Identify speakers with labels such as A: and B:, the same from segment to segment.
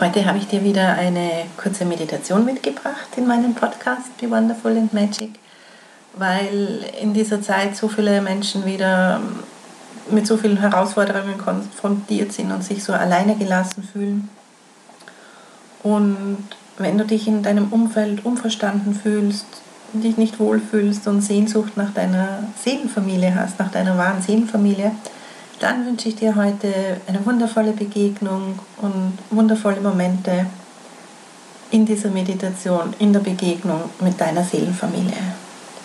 A: Heute habe ich dir wieder eine kurze Meditation mitgebracht in meinem Podcast Be Wonderful and Magic, weil in dieser Zeit so viele Menschen wieder mit so vielen Herausforderungen konfrontiert sind und sich so alleine gelassen fühlen. Und wenn du dich in deinem Umfeld unverstanden fühlst, dich nicht wohlfühlst und Sehnsucht nach deiner Seelenfamilie hast, nach deiner wahren Seelenfamilie, dann wünsche ich dir heute eine wundervolle Begegnung und wundervolle Momente in dieser Meditation, in der Begegnung mit deiner Seelenfamilie.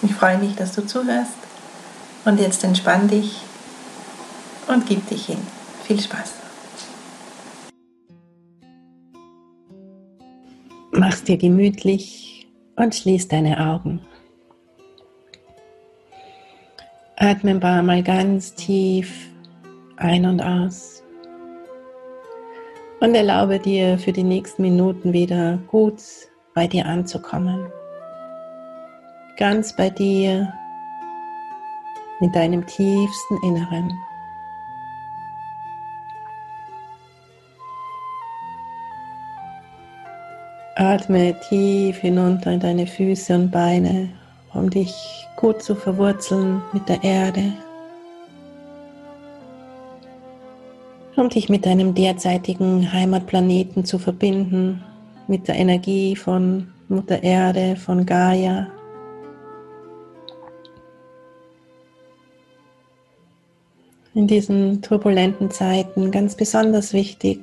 A: Ich freue mich, dass du zuhörst und jetzt entspann dich und gib dich hin. Viel Spaß. Mach's dir gemütlich und schließ deine Augen. Atme ein paar Mal ganz tief ein und aus. Und erlaube dir für die nächsten Minuten wieder gut bei dir anzukommen. Ganz bei dir, in deinem tiefsten Inneren. Atme tief hinunter in deine Füße und Beine, um dich gut zu verwurzeln mit der Erde. Um dich mit deinem derzeitigen Heimatplaneten zu verbinden, mit der Energie von Mutter Erde, von Gaia. In diesen turbulenten Zeiten ganz besonders wichtig,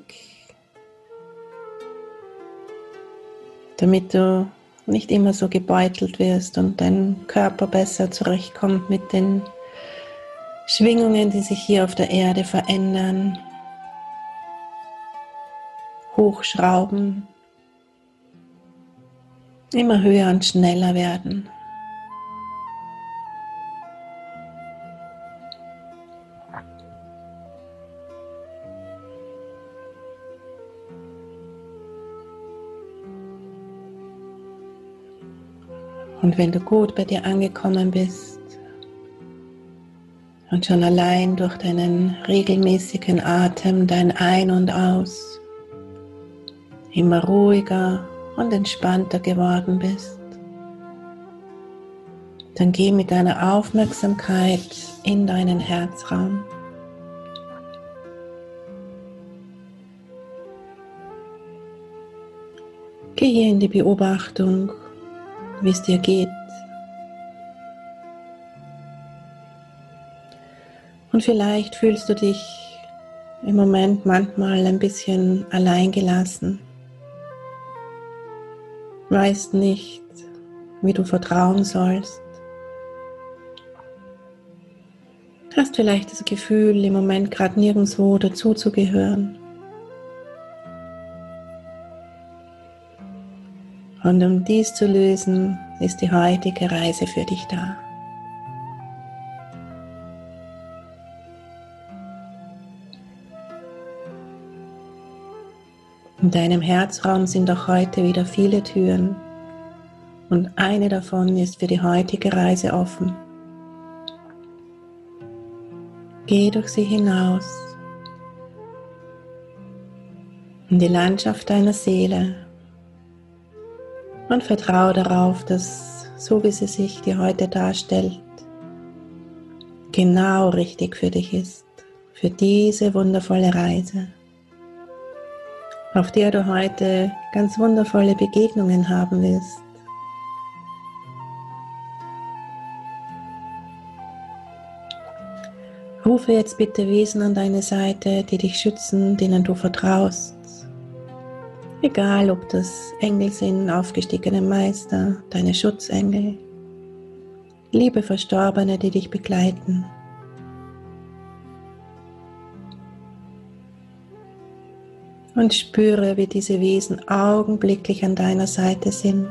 A: damit du nicht immer so gebeutelt wirst und dein Körper besser zurechtkommt mit den Schwingungen, die sich hier auf der Erde verändern, hochschrauben, immer höher und schneller werden. Und wenn du gut bei dir angekommen bist und schon allein durch deinen regelmäßigen Atem, dein Ein und Aus, immer ruhiger und entspannter geworden bist, Dann geh mit deiner Aufmerksamkeit in deinen Herzraum. Geh hier in die Beobachtung, wie es dir geht. Und vielleicht fühlst du dich im Moment manchmal ein bisschen alleingelassen. Weißt nicht, wie du vertrauen sollst. Hast vielleicht das Gefühl, im Moment gerade nirgendwo dazuzugehören. Und um dies zu lösen, ist die heutige Reise für dich da. In deinem Herzraum sind auch heute wieder viele Türen. Und eine davon ist für die heutige Reise offen. Geh durch sie hinaus. In die Landschaft deiner Seele. Und vertraue darauf, dass so wie sie sich dir heute darstellt, genau richtig für dich ist, für diese wundervolle Reise, auf der du heute ganz wundervolle Begegnungen haben wirst. Rufe jetzt bitte Wesen an deine Seite, die dich schützen, denen du vertraust. Egal, ob das Engel sind, aufgestiegene Meister, deine Schutzengel, liebe Verstorbene, die dich begleiten. Und spüre, wie diese Wesen augenblicklich an deiner Seite sind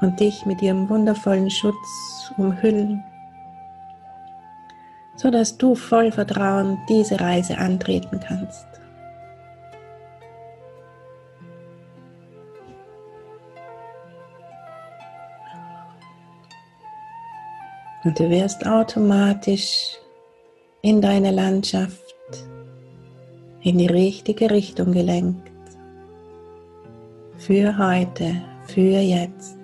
A: und dich mit ihrem wundervollen Schutz umhüllen, sodass du voll Vertrauen diese Reise antreten kannst. Und du wirst automatisch in deine Landschaft in die richtige Richtung gelenkt. Für heute, für jetzt.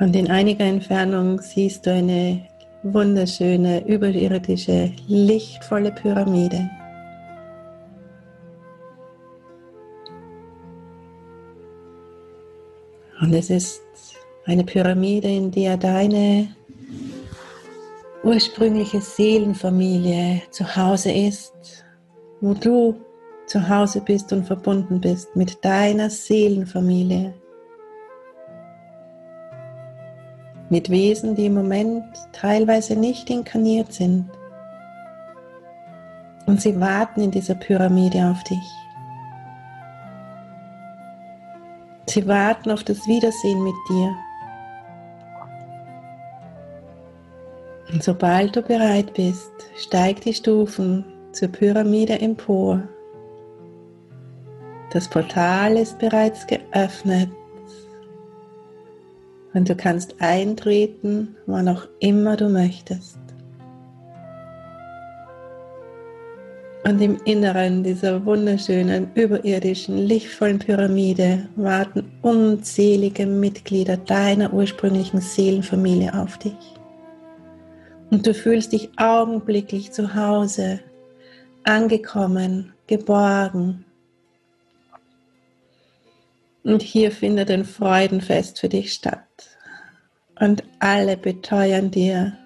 A: Und in einiger Entfernung siehst du eine wunderschöne, überirdische, lichtvolle Pyramide. Und es ist eine Pyramide, in der deine ursprüngliche Seelenfamilie zu Hause ist, wo du zu Hause bist und verbunden bist mit deiner Seelenfamilie. Mit Wesen, die im Moment teilweise nicht inkarniert sind. Und sie warten in dieser Pyramide auf dich. Sie warten auf das Wiedersehen mit dir. Und sobald du bereit bist, steig die Stufen zur Pyramide empor. Das Portal ist bereits geöffnet und du kannst eintreten, wann auch immer du möchtest. Und im Inneren dieser wunderschönen, überirdischen, lichtvollen Pyramide warten unzählige Mitglieder deiner ursprünglichen Seelenfamilie auf dich. Und du fühlst dich augenblicklich zu Hause, angekommen, geborgen, und hier findet ein Freudenfest für dich statt. Und alle beteuern dir,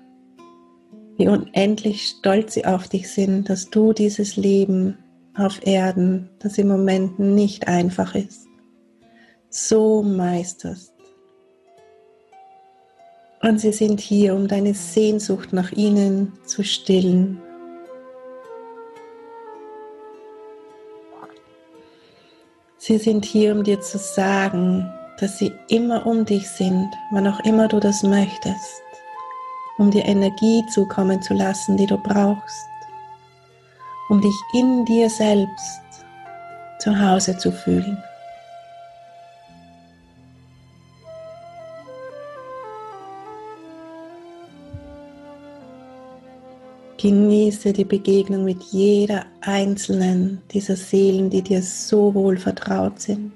A: wie unendlich stolz sie auf dich sind, dass du dieses Leben auf Erden, das im Moment nicht einfach ist, so meisterst. Und sie sind hier, um deine Sehnsucht nach ihnen zu stillen Sie sind hier, um dir zu sagen, dass sie immer um dich sind, wann auch immer du das möchtest, um dir Energie zukommen zu lassen, die du brauchst. um dich in dir selbst zu Hause zu fühlen. Genieße die Begegnung mit jeder einzelnen dieser Seelen, die dir so wohl vertraut sind.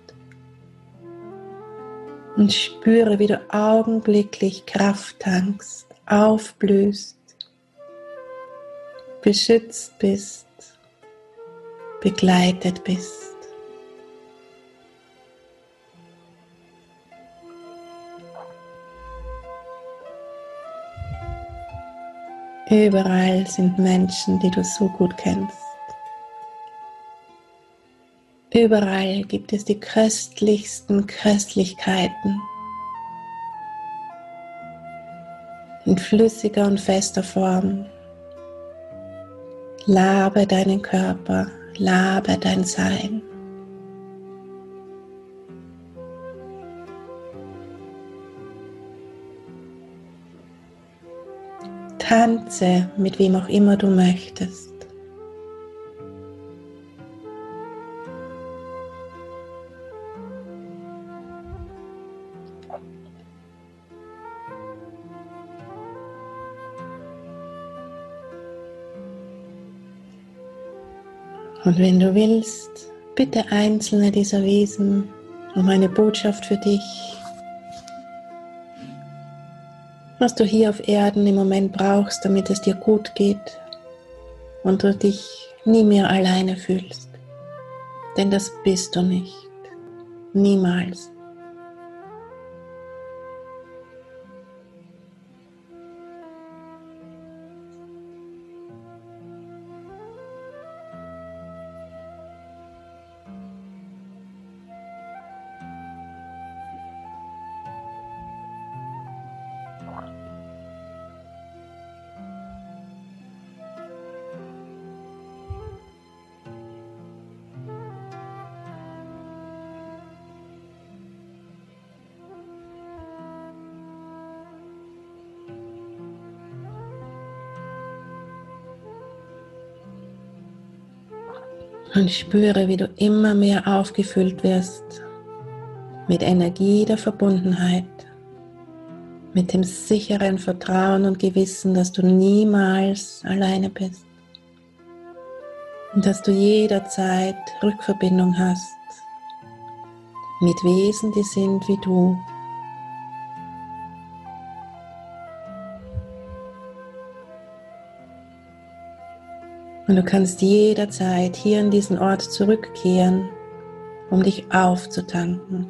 A: Und spüre, wie du augenblicklich Kraft tankst, aufblühst, beschützt bist, begleitet bist. Überall sind Menschen, die du so gut kennst. Überall gibt es die köstlichsten Köstlichkeiten. In flüssiger und fester Form. Labe deinen Körper, labe dein Sein. Tanze mit wem auch immer du möchtest. Und wenn du willst, bitte einzelne dieser Wesen um eine Botschaft für dich was du hier auf Erden im Moment brauchst, damit es dir gut geht und du dich nie mehr alleine fühlst. Denn das bist du nicht. Niemals. Und spüre, wie du immer mehr aufgefüllt wirst mit Energie der Verbundenheit, mit dem sicheren Vertrauen und Gewissen, dass du niemals alleine bist. Und dass du jederzeit Rückverbindung hast mit Wesen, die sind wie du Und du kannst jederzeit hier an diesen Ort zurückkehren, um dich aufzutanken,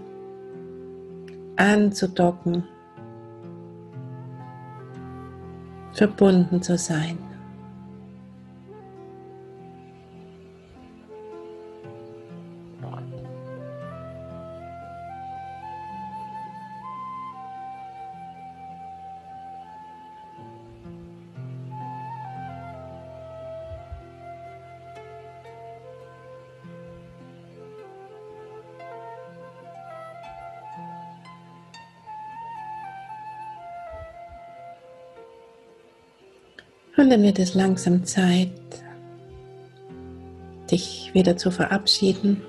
A: anzudocken, verbunden zu sein. Und dann wird es langsam Zeit, dich wieder zu verabschieden,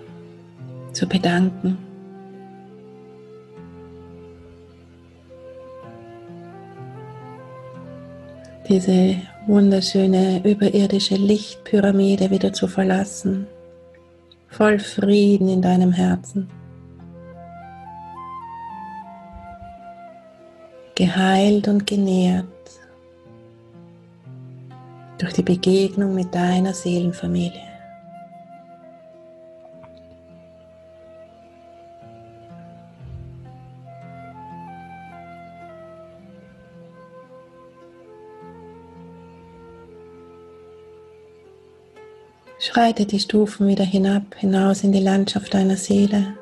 A: zu bedanken. Diese wunderschöne überirdische Lichtpyramide wieder zu verlassen, voll Frieden in deinem Herzen. Geheilt und genährt durch die Begegnung mit deiner Seelenfamilie. Schreite die Stufen wieder hinab, hinaus in die Landschaft deiner Seele,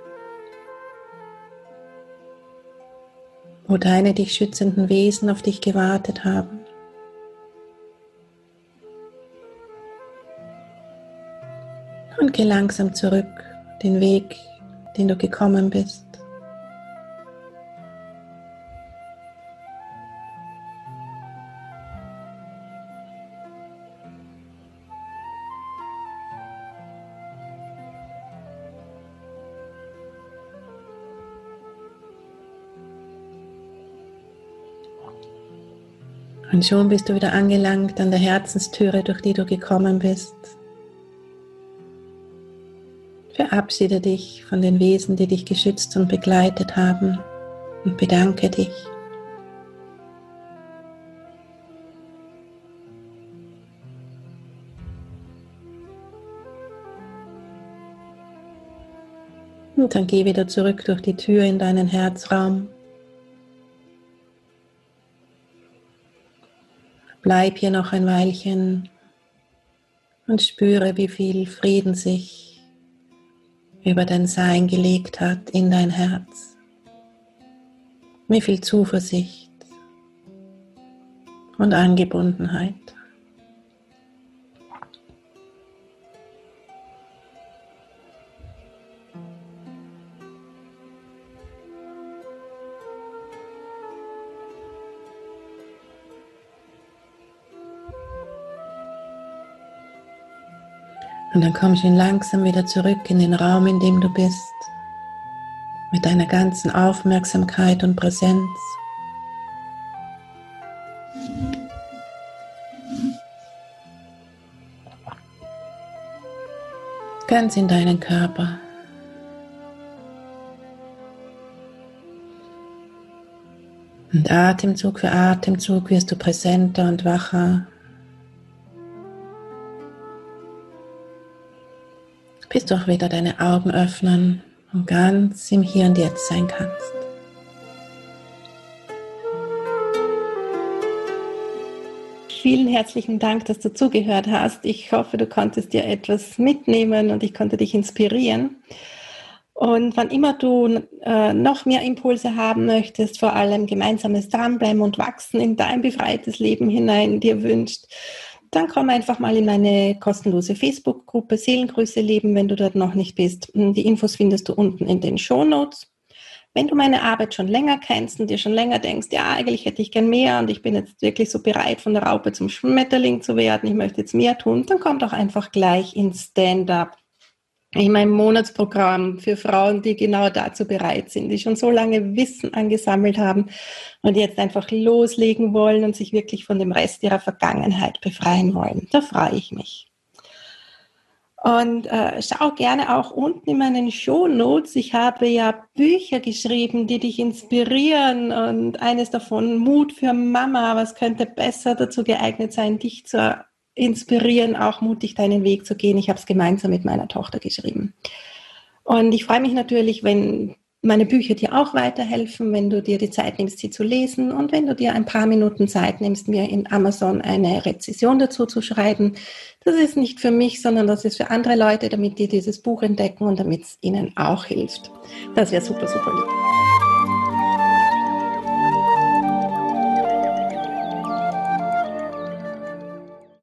A: wo deine dich schützenden Wesen auf dich gewartet haben. geh langsam zurück den Weg, den du gekommen bist. Und schon bist du wieder angelangt an der Herzenstüre, durch die du gekommen bist. Verabschiede dich von den Wesen, die dich geschützt und begleitet haben und bedanke dich. Und dann geh wieder zurück durch die Tür in deinen Herzraum. Bleib hier noch ein Weilchen und spüre, wie viel Frieden sich über dein Sein gelegt hat in dein Herz. Wie viel Zuversicht und Angebundenheit. Und dann komm schon langsam wieder zurück in den Raum, in dem du bist, mit deiner ganzen Aufmerksamkeit und Präsenz. Ganz in deinen Körper. Und Atemzug für Atemzug wirst du präsenter und wacher. Bis du auch wieder deine Augen öffnen und ganz im Hier und Jetzt sein kannst. Vielen herzlichen Dank, dass du zugehört hast. Ich hoffe, du konntest dir etwas mitnehmen und ich konnte dich inspirieren. Und wann immer du äh, noch mehr Impulse haben möchtest, vor allem gemeinsames Dranbleiben und Wachsen in dein befreites Leben hinein dir wünscht, dann komm einfach mal in meine kostenlose Facebook-Gruppe Seelengrüße leben, wenn du dort noch nicht bist. Die Infos findest du unten in den Show Notes. Wenn du meine Arbeit schon länger kennst und dir schon länger denkst, ja, eigentlich hätte ich gern mehr und ich bin jetzt wirklich so bereit, von der Raupe zum Schmetterling zu werden, ich möchte jetzt mehr tun, dann komm doch einfach gleich ins Stand-up in meinem Monatsprogramm für Frauen, die genau dazu bereit sind, die schon so lange Wissen angesammelt haben und jetzt einfach loslegen wollen und sich wirklich von dem Rest ihrer Vergangenheit befreien wollen. Da freue ich mich. Und äh, schau gerne auch unten in meinen Show Notes. Ich habe ja Bücher geschrieben, die dich inspirieren und eines davon Mut für Mama. Was könnte besser dazu geeignet sein, dich zur inspirieren, auch mutig deinen Weg zu gehen. Ich habe es gemeinsam mit meiner Tochter geschrieben. Und ich freue mich natürlich, wenn meine Bücher dir auch weiterhelfen, wenn du dir die Zeit nimmst, sie zu lesen und wenn du dir ein paar Minuten Zeit nimmst, mir in Amazon eine Rezession dazu zu schreiben. Das ist nicht für mich, sondern das ist für andere Leute, damit die dieses Buch entdecken und damit es ihnen auch hilft. Das wäre super, super lieb.